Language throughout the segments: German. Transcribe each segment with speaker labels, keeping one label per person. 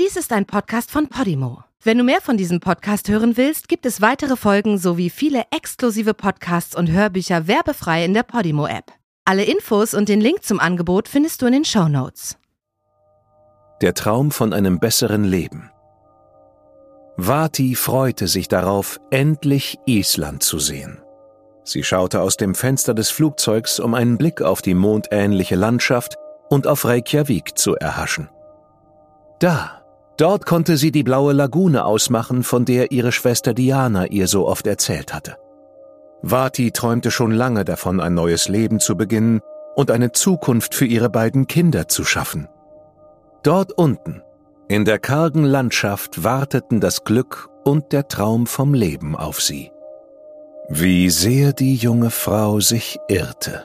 Speaker 1: Dies ist ein Podcast von Podimo. Wenn du mehr von diesem Podcast hören willst, gibt es weitere Folgen sowie viele exklusive Podcasts und Hörbücher werbefrei in der Podimo-App. Alle Infos und den Link zum Angebot findest du in den Show Notes.
Speaker 2: Der Traum von einem besseren Leben. Vati freute sich darauf, endlich Island zu sehen. Sie schaute aus dem Fenster des Flugzeugs, um einen Blick auf die mondähnliche Landschaft und auf Reykjavik zu erhaschen. Da, dort konnte sie die blaue Lagune ausmachen, von der ihre Schwester Diana ihr so oft erzählt hatte. Vati träumte schon lange davon, ein neues Leben zu beginnen und eine Zukunft für ihre beiden Kinder zu schaffen. Dort unten, in der kargen Landschaft, warteten das Glück und der Traum vom Leben auf sie. Wie sehr die junge Frau sich irrte.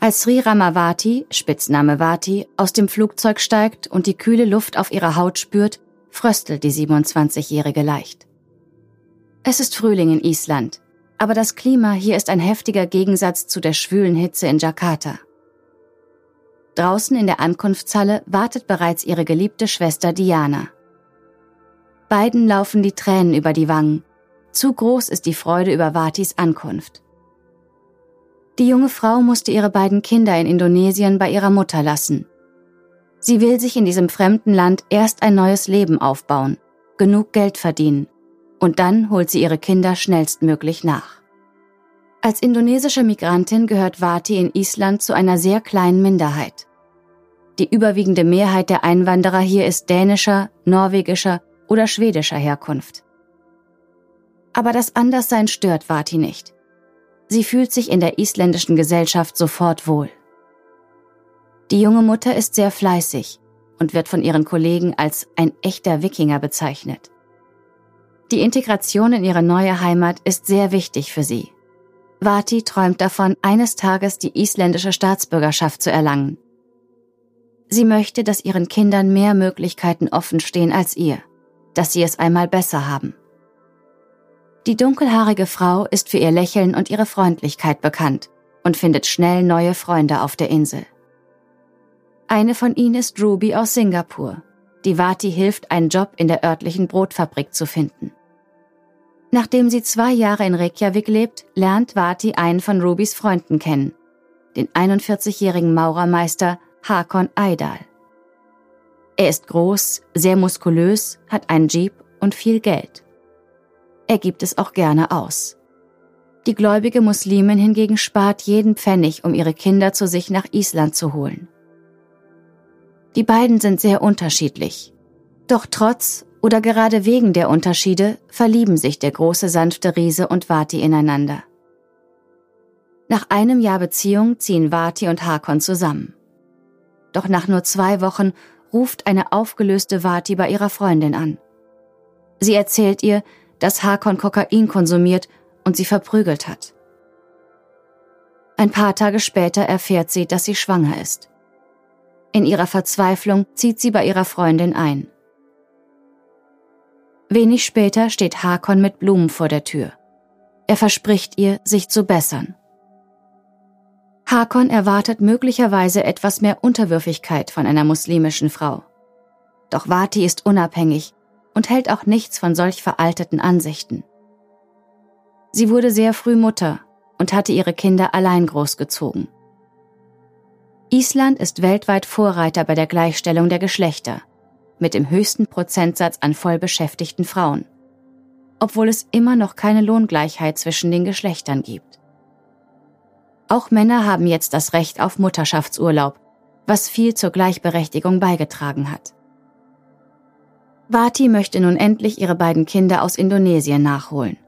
Speaker 3: Als Sri Ramavati, Spitzname Vati, aus dem Flugzeug steigt und die kühle Luft auf ihrer Haut spürt, fröstelt die 27-Jährige leicht. Es ist Frühling in Island, aber das Klima hier ist ein heftiger Gegensatz zu der schwülen Hitze in Jakarta. Draußen in der Ankunftshalle wartet bereits ihre geliebte Schwester Diana. Beiden laufen die Tränen über die Wangen. Zu groß ist die Freude über Vatis Ankunft. Die junge Frau musste ihre beiden Kinder in Indonesien bei ihrer Mutter lassen. Sie will sich in diesem fremden Land erst ein neues Leben aufbauen, genug Geld verdienen und dann holt sie ihre Kinder schnellstmöglich nach. Als indonesische Migrantin gehört Vati in Island zu einer sehr kleinen Minderheit. Die überwiegende Mehrheit der Einwanderer hier ist dänischer, norwegischer oder schwedischer Herkunft. Aber das Anderssein stört Vati nicht. Sie fühlt sich in der isländischen Gesellschaft sofort wohl. Die junge Mutter ist sehr fleißig und wird von ihren Kollegen als ein echter Wikinger bezeichnet. Die Integration in ihre neue Heimat ist sehr wichtig für sie. Vati träumt davon, eines Tages die isländische Staatsbürgerschaft zu erlangen. Sie möchte, dass ihren Kindern mehr Möglichkeiten offen stehen als ihr, dass sie es einmal besser haben. Die dunkelhaarige Frau ist für ihr Lächeln und ihre Freundlichkeit bekannt und findet schnell neue Freunde auf der Insel. Eine von ihnen ist Ruby aus Singapur, die Vati hilft, einen Job in der örtlichen Brotfabrik zu finden. Nachdem sie zwei Jahre in Reykjavik lebt, lernt Vati einen von Rubys Freunden kennen, den 41-jährigen Maurermeister Hakon Eidal. Er ist groß, sehr muskulös, hat einen Jeep und viel Geld. Er gibt es auch gerne aus. Die gläubige Muslimin hingegen spart jeden Pfennig, um ihre Kinder zu sich nach Island zu holen. Die beiden sind sehr unterschiedlich. Doch trotz oder gerade wegen der Unterschiede verlieben sich der große sanfte Riese und Vati ineinander. Nach einem Jahr Beziehung ziehen Vati und Hakon zusammen. Doch nach nur zwei Wochen ruft eine aufgelöste Vati bei ihrer Freundin an. Sie erzählt ihr, dass Hakon Kokain konsumiert und sie verprügelt hat. Ein paar Tage später erfährt sie, dass sie schwanger ist. In ihrer Verzweiflung zieht sie bei ihrer Freundin ein. Wenig später steht Hakon mit Blumen vor der Tür. Er verspricht ihr, sich zu bessern. Hakon erwartet möglicherweise etwas mehr Unterwürfigkeit von einer muslimischen Frau. Doch Vati ist unabhängig und hält auch nichts von solch veralteten Ansichten. Sie wurde sehr früh Mutter und hatte ihre Kinder allein großgezogen. Island ist weltweit Vorreiter bei der Gleichstellung der Geschlechter, mit dem höchsten Prozentsatz an vollbeschäftigten Frauen, obwohl es immer noch keine Lohngleichheit zwischen den Geschlechtern gibt. Auch Männer haben jetzt das Recht auf Mutterschaftsurlaub, was viel zur Gleichberechtigung beigetragen hat. Vati möchte nun endlich ihre beiden Kinder aus Indonesien nachholen.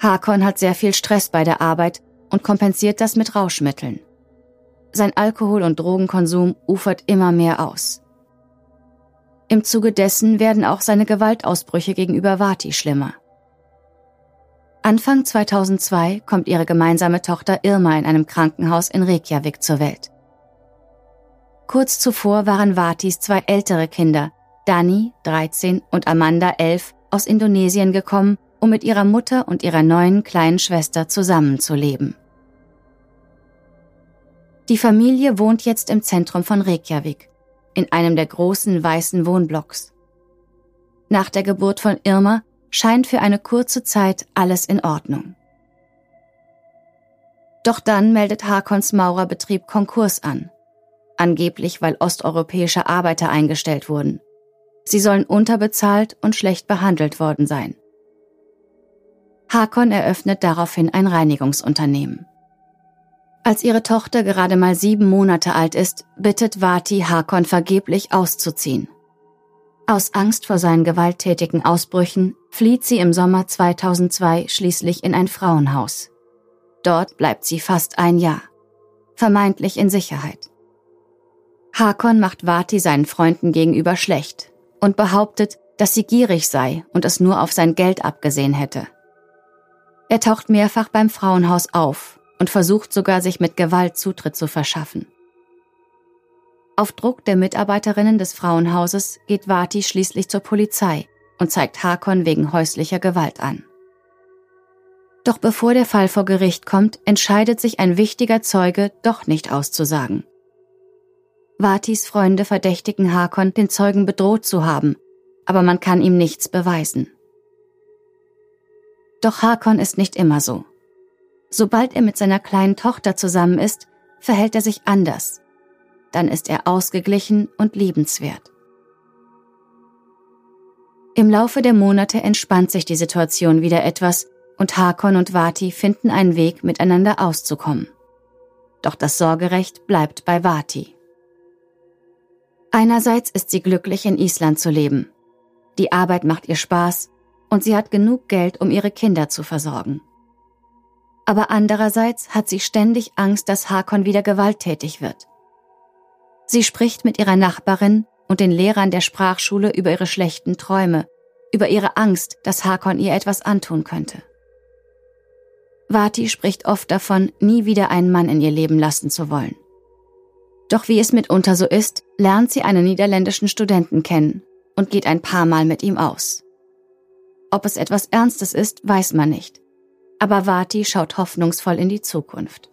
Speaker 3: Hakon hat sehr viel Stress bei der Arbeit und kompensiert das mit Rauschmitteln. Sein Alkohol- und Drogenkonsum ufert immer mehr aus. Im Zuge dessen werden auch seine Gewaltausbrüche gegenüber Vati schlimmer. Anfang 2002 kommt ihre gemeinsame Tochter Irma in einem Krankenhaus in Reykjavik zur Welt. Kurz zuvor waren Vatis zwei ältere Kinder Dani, 13, und Amanda, 11, aus Indonesien gekommen, um mit ihrer Mutter und ihrer neuen kleinen Schwester zusammenzuleben. Die Familie wohnt jetzt im Zentrum von Reykjavik, in einem der großen weißen Wohnblocks. Nach der Geburt von Irma scheint für eine kurze Zeit alles in Ordnung. Doch dann meldet Hakons Maurerbetrieb Konkurs an, angeblich weil osteuropäische Arbeiter eingestellt wurden. Sie sollen unterbezahlt und schlecht behandelt worden sein. Hakon eröffnet daraufhin ein Reinigungsunternehmen. Als ihre Tochter gerade mal sieben Monate alt ist, bittet Vati Hakon vergeblich auszuziehen. Aus Angst vor seinen gewalttätigen Ausbrüchen flieht sie im Sommer 2002 schließlich in ein Frauenhaus. Dort bleibt sie fast ein Jahr, vermeintlich in Sicherheit. Hakon macht Vati seinen Freunden gegenüber schlecht, und behauptet, dass sie gierig sei und es nur auf sein Geld abgesehen hätte. Er taucht mehrfach beim Frauenhaus auf und versucht sogar, sich mit Gewalt Zutritt zu verschaffen. Auf Druck der Mitarbeiterinnen des Frauenhauses geht Vati schließlich zur Polizei und zeigt Hakon wegen häuslicher Gewalt an. Doch bevor der Fall vor Gericht kommt, entscheidet sich ein wichtiger Zeuge doch nicht auszusagen. Vatis Freunde verdächtigen Hakon, den Zeugen bedroht zu haben, aber man kann ihm nichts beweisen. Doch Hakon ist nicht immer so. Sobald er mit seiner kleinen Tochter zusammen ist, verhält er sich anders. Dann ist er ausgeglichen und liebenswert. Im Laufe der Monate entspannt sich die Situation wieder etwas und Hakon und Vati finden einen Weg, miteinander auszukommen. Doch das Sorgerecht bleibt bei Vati. Einerseits ist sie glücklich, in Island zu leben. Die Arbeit macht ihr Spaß und sie hat genug Geld, um ihre Kinder zu versorgen. Aber andererseits hat sie ständig Angst, dass Hakon wieder gewalttätig wird. Sie spricht mit ihrer Nachbarin und den Lehrern der Sprachschule über ihre schlechten Träume, über ihre Angst, dass Hakon ihr etwas antun könnte. Vati spricht oft davon, nie wieder einen Mann in ihr Leben lassen zu wollen. Doch wie es mitunter so ist, lernt sie einen niederländischen Studenten kennen und geht ein paar Mal mit ihm aus. Ob es etwas Ernstes ist, weiß man nicht. Aber Vati schaut hoffnungsvoll in die Zukunft.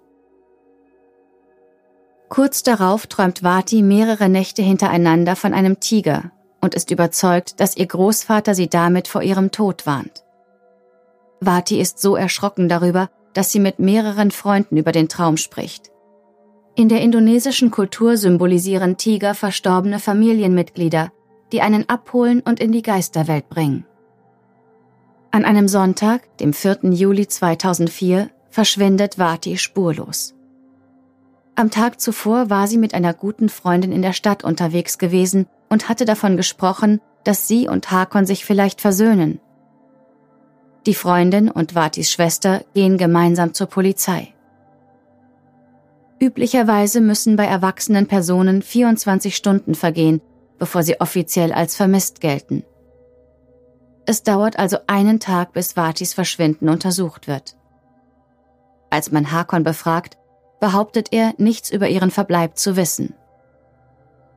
Speaker 3: Kurz darauf träumt Vati mehrere Nächte hintereinander von einem Tiger und ist überzeugt, dass ihr Großvater sie damit vor ihrem Tod warnt. Vati ist so erschrocken darüber, dass sie mit mehreren Freunden über den Traum spricht. In der indonesischen Kultur symbolisieren Tiger verstorbene Familienmitglieder, die einen abholen und in die Geisterwelt bringen. An einem Sonntag, dem 4. Juli 2004, verschwindet Vati spurlos. Am Tag zuvor war sie mit einer guten Freundin in der Stadt unterwegs gewesen und hatte davon gesprochen, dass sie und Hakon sich vielleicht versöhnen. Die Freundin und Vatis Schwester gehen gemeinsam zur Polizei. Üblicherweise müssen bei erwachsenen Personen 24 Stunden vergehen, bevor sie offiziell als vermisst gelten. Es dauert also einen Tag, bis Vatis Verschwinden untersucht wird. Als man Hakon befragt, behauptet er, nichts über ihren Verbleib zu wissen.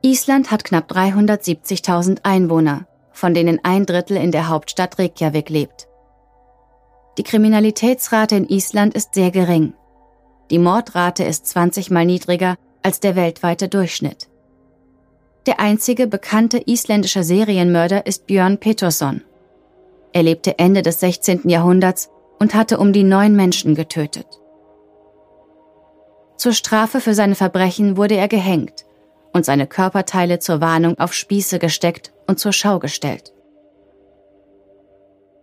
Speaker 3: Island hat knapp 370.000 Einwohner, von denen ein Drittel in der Hauptstadt Reykjavik lebt. Die Kriminalitätsrate in Island ist sehr gering. Die Mordrate ist 20 mal niedriger als der weltweite Durchschnitt. Der einzige bekannte isländische Serienmörder ist Björn Peterson. Er lebte Ende des 16. Jahrhunderts und hatte um die neun Menschen getötet. Zur Strafe für seine Verbrechen wurde er gehängt und seine Körperteile zur Warnung auf Spieße gesteckt und zur Schau gestellt.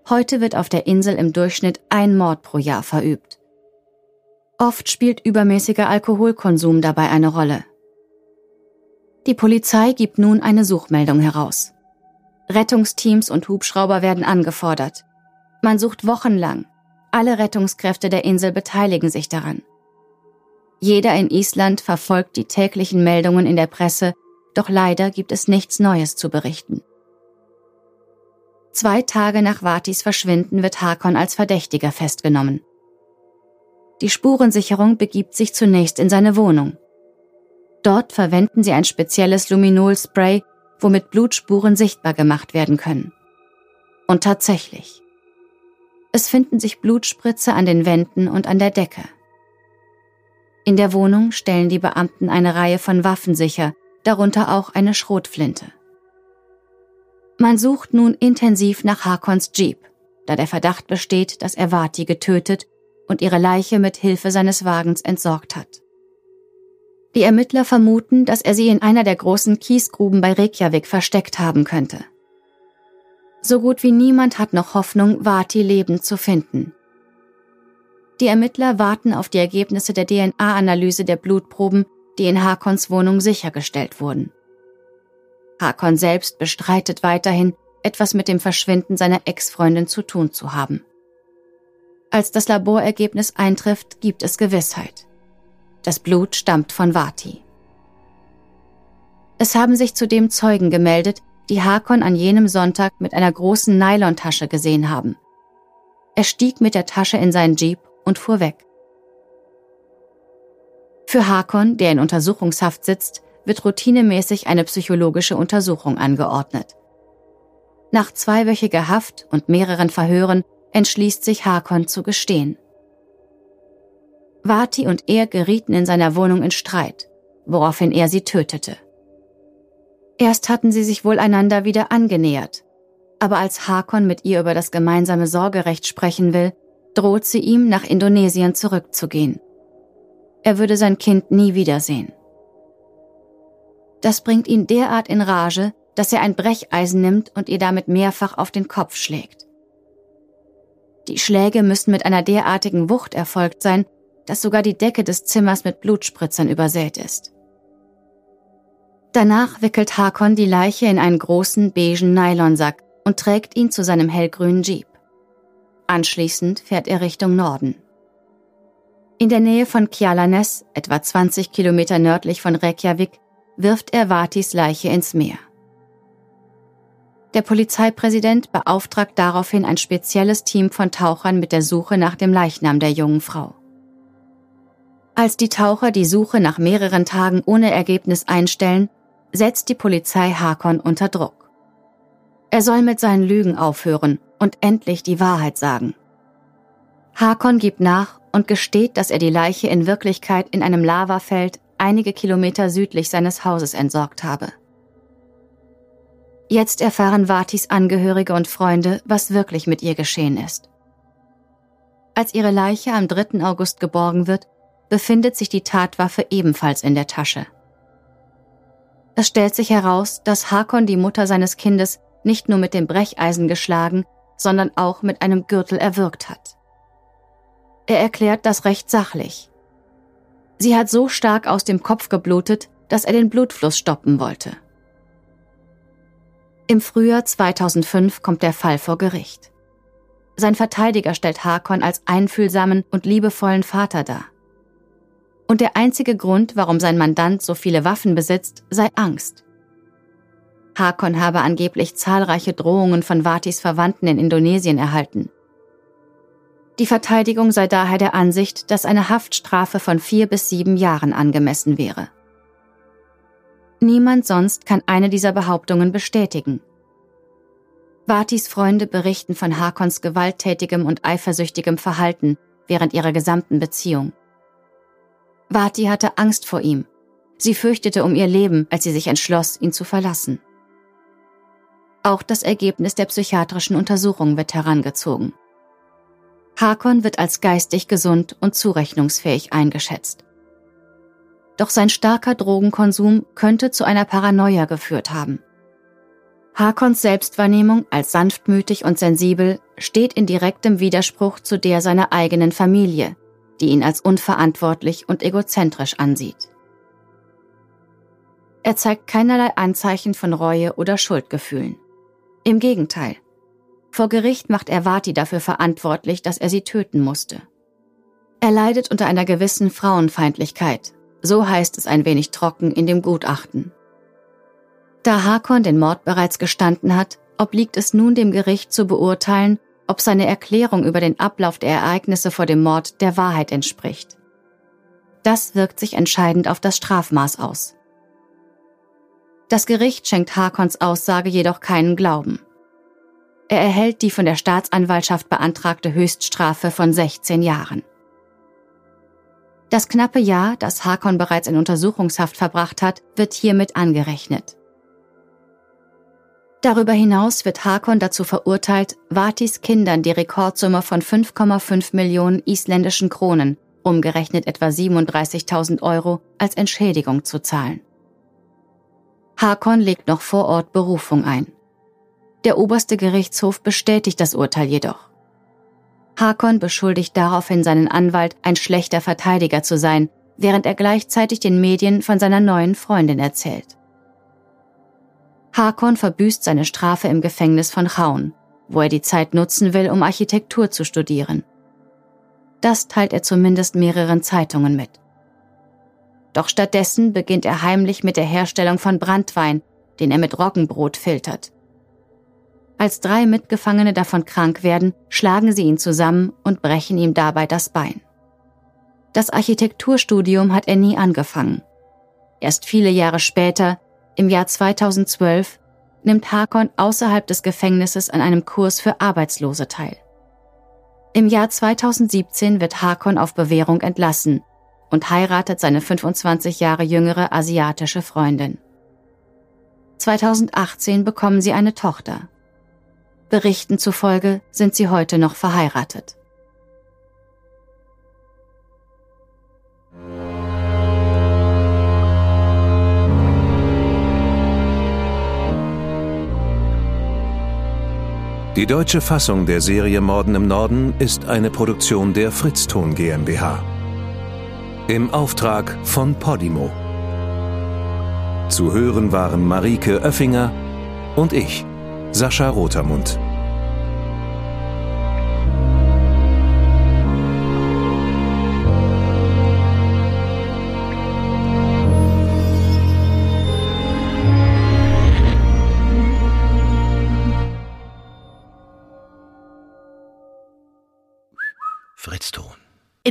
Speaker 3: Heute wird auf der Insel im Durchschnitt ein Mord pro Jahr verübt. Oft spielt übermäßiger Alkoholkonsum dabei eine Rolle. Die Polizei gibt nun eine Suchmeldung heraus. Rettungsteams und Hubschrauber werden angefordert. Man sucht wochenlang. Alle Rettungskräfte der Insel beteiligen sich daran. Jeder in Island verfolgt die täglichen Meldungen in der Presse, doch leider gibt es nichts Neues zu berichten. Zwei Tage nach Vatis Verschwinden wird Hakon als Verdächtiger festgenommen. Die Spurensicherung begibt sich zunächst in seine Wohnung. Dort verwenden sie ein spezielles Luminol-Spray, womit Blutspuren sichtbar gemacht werden können. Und tatsächlich. Es finden sich Blutspritze an den Wänden und an der Decke. In der Wohnung stellen die Beamten eine Reihe von Waffen sicher, darunter auch eine Schrotflinte. Man sucht nun intensiv nach Hakons Jeep, da der Verdacht besteht, dass er Vati getötet und ihre Leiche mit Hilfe seines Wagens entsorgt hat. Die Ermittler vermuten, dass er sie in einer der großen Kiesgruben bei Reykjavik versteckt haben könnte. So gut wie niemand hat noch Hoffnung, Vati lebend zu finden. Die Ermittler warten auf die Ergebnisse der DNA-Analyse der Blutproben, die in Hakons Wohnung sichergestellt wurden. Hakon selbst bestreitet weiterhin, etwas mit dem Verschwinden seiner Ex-Freundin zu tun zu haben. Als das Laborergebnis eintrifft, gibt es Gewissheit. Das Blut stammt von Vati. Es haben sich zudem Zeugen gemeldet, die Hakon an jenem Sonntag mit einer großen Nylontasche gesehen haben. Er stieg mit der Tasche in seinen Jeep und fuhr weg. Für Hakon, der in Untersuchungshaft sitzt, wird routinemäßig eine psychologische Untersuchung angeordnet. Nach zweiwöchiger Haft und mehreren Verhören entschließt sich Hakon zu gestehen. Vati und er gerieten in seiner Wohnung in Streit, woraufhin er sie tötete. Erst hatten sie sich wohl einander wieder angenähert, aber als Hakon mit ihr über das gemeinsame Sorgerecht sprechen will, droht sie ihm, nach Indonesien zurückzugehen. Er würde sein Kind nie wiedersehen. Das bringt ihn derart in Rage, dass er ein Brecheisen nimmt und ihr damit mehrfach auf den Kopf schlägt. Die Schläge müssen mit einer derartigen Wucht erfolgt sein, dass sogar die Decke des Zimmers mit Blutspritzern übersät ist. Danach wickelt Hakon die Leiche in einen großen beigen Nylonsack und trägt ihn zu seinem hellgrünen Jeep. Anschließend fährt er Richtung Norden. In der Nähe von Kjalanes, etwa 20 Kilometer nördlich von Reykjavik, wirft er Vatis Leiche ins Meer. Der Polizeipräsident beauftragt daraufhin ein spezielles Team von Tauchern mit der Suche nach dem Leichnam der jungen Frau. Als die Taucher die Suche nach mehreren Tagen ohne Ergebnis einstellen, setzt die Polizei Hakon unter Druck. Er soll mit seinen Lügen aufhören und endlich die Wahrheit sagen. Hakon gibt nach und gesteht, dass er die Leiche in Wirklichkeit in einem Lavafeld einige Kilometer südlich seines Hauses entsorgt habe. Jetzt erfahren Vatis Angehörige und Freunde, was wirklich mit ihr geschehen ist. Als ihre Leiche am 3. August geborgen wird, befindet sich die Tatwaffe ebenfalls in der Tasche. Es stellt sich heraus, dass Hakon die Mutter seines Kindes nicht nur mit dem Brecheisen geschlagen, sondern auch mit einem Gürtel erwürgt hat. Er erklärt das recht sachlich. Sie hat so stark aus dem Kopf geblutet, dass er den Blutfluss stoppen wollte. Im Frühjahr 2005 kommt der Fall vor Gericht. Sein Verteidiger stellt Hakon als einfühlsamen und liebevollen Vater dar. Und der einzige Grund, warum sein Mandant so viele Waffen besitzt, sei Angst. Hakon habe angeblich zahlreiche Drohungen von Vatis Verwandten in Indonesien erhalten. Die Verteidigung sei daher der Ansicht, dass eine Haftstrafe von vier bis sieben Jahren angemessen wäre. Niemand sonst kann eine dieser Behauptungen bestätigen. Vatis Freunde berichten von Hakons gewalttätigem und eifersüchtigem Verhalten während ihrer gesamten Beziehung. Vati hatte Angst vor ihm. Sie fürchtete um ihr Leben, als sie sich entschloss, ihn zu verlassen. Auch das Ergebnis der psychiatrischen Untersuchung wird herangezogen. Hakon wird als geistig gesund und zurechnungsfähig eingeschätzt. Doch sein starker Drogenkonsum könnte zu einer Paranoia geführt haben. Hakons Selbstwahrnehmung als sanftmütig und sensibel steht in direktem Widerspruch zu der seiner eigenen Familie, die ihn als unverantwortlich und egozentrisch ansieht. Er zeigt keinerlei Anzeichen von Reue oder Schuldgefühlen. Im Gegenteil. Vor Gericht macht er Vati dafür verantwortlich, dass er sie töten musste. Er leidet unter einer gewissen Frauenfeindlichkeit, so heißt es ein wenig trocken in dem Gutachten. Da Hakon den Mord bereits gestanden hat, obliegt es nun dem Gericht zu beurteilen, ob seine Erklärung über den Ablauf der Ereignisse vor dem Mord der Wahrheit entspricht. Das wirkt sich entscheidend auf das Strafmaß aus. Das Gericht schenkt Hakons Aussage jedoch keinen Glauben. Er erhält die von der Staatsanwaltschaft beantragte Höchststrafe von 16 Jahren. Das knappe Jahr, das Hakon bereits in Untersuchungshaft verbracht hat, wird hiermit angerechnet. Darüber hinaus wird Hakon dazu verurteilt, Vatis Kindern die Rekordsumme von 5,5 Millionen isländischen Kronen, umgerechnet etwa 37.000 Euro, als Entschädigung zu zahlen. Hakon legt noch vor Ort Berufung ein. Der oberste Gerichtshof bestätigt das Urteil jedoch. Hakon beschuldigt daraufhin seinen Anwalt, ein schlechter Verteidiger zu sein, während er gleichzeitig den Medien von seiner neuen Freundin erzählt. Hakon verbüßt seine Strafe im Gefängnis von Chaun, wo er die Zeit nutzen will, um Architektur zu studieren. Das teilt er zumindest mehreren Zeitungen mit. Doch stattdessen beginnt er heimlich mit der Herstellung von Brandwein, den er mit Roggenbrot filtert. Als drei Mitgefangene davon krank werden, schlagen sie ihn zusammen und brechen ihm dabei das Bein. Das Architekturstudium hat er nie angefangen. Erst viele Jahre später, im Jahr 2012, nimmt Hakon außerhalb des Gefängnisses an einem Kurs für Arbeitslose teil. Im Jahr 2017 wird Hakon auf Bewährung entlassen und heiratet seine 25 Jahre jüngere asiatische Freundin. 2018 bekommen sie eine Tochter. Berichten zufolge sind sie heute noch verheiratet.
Speaker 2: Die deutsche Fassung der Serie Morden im Norden ist eine Produktion der Fritzton GmbH. Im Auftrag von Podimo. Zu hören waren Marike Oeffinger und ich, Sascha Rotermund.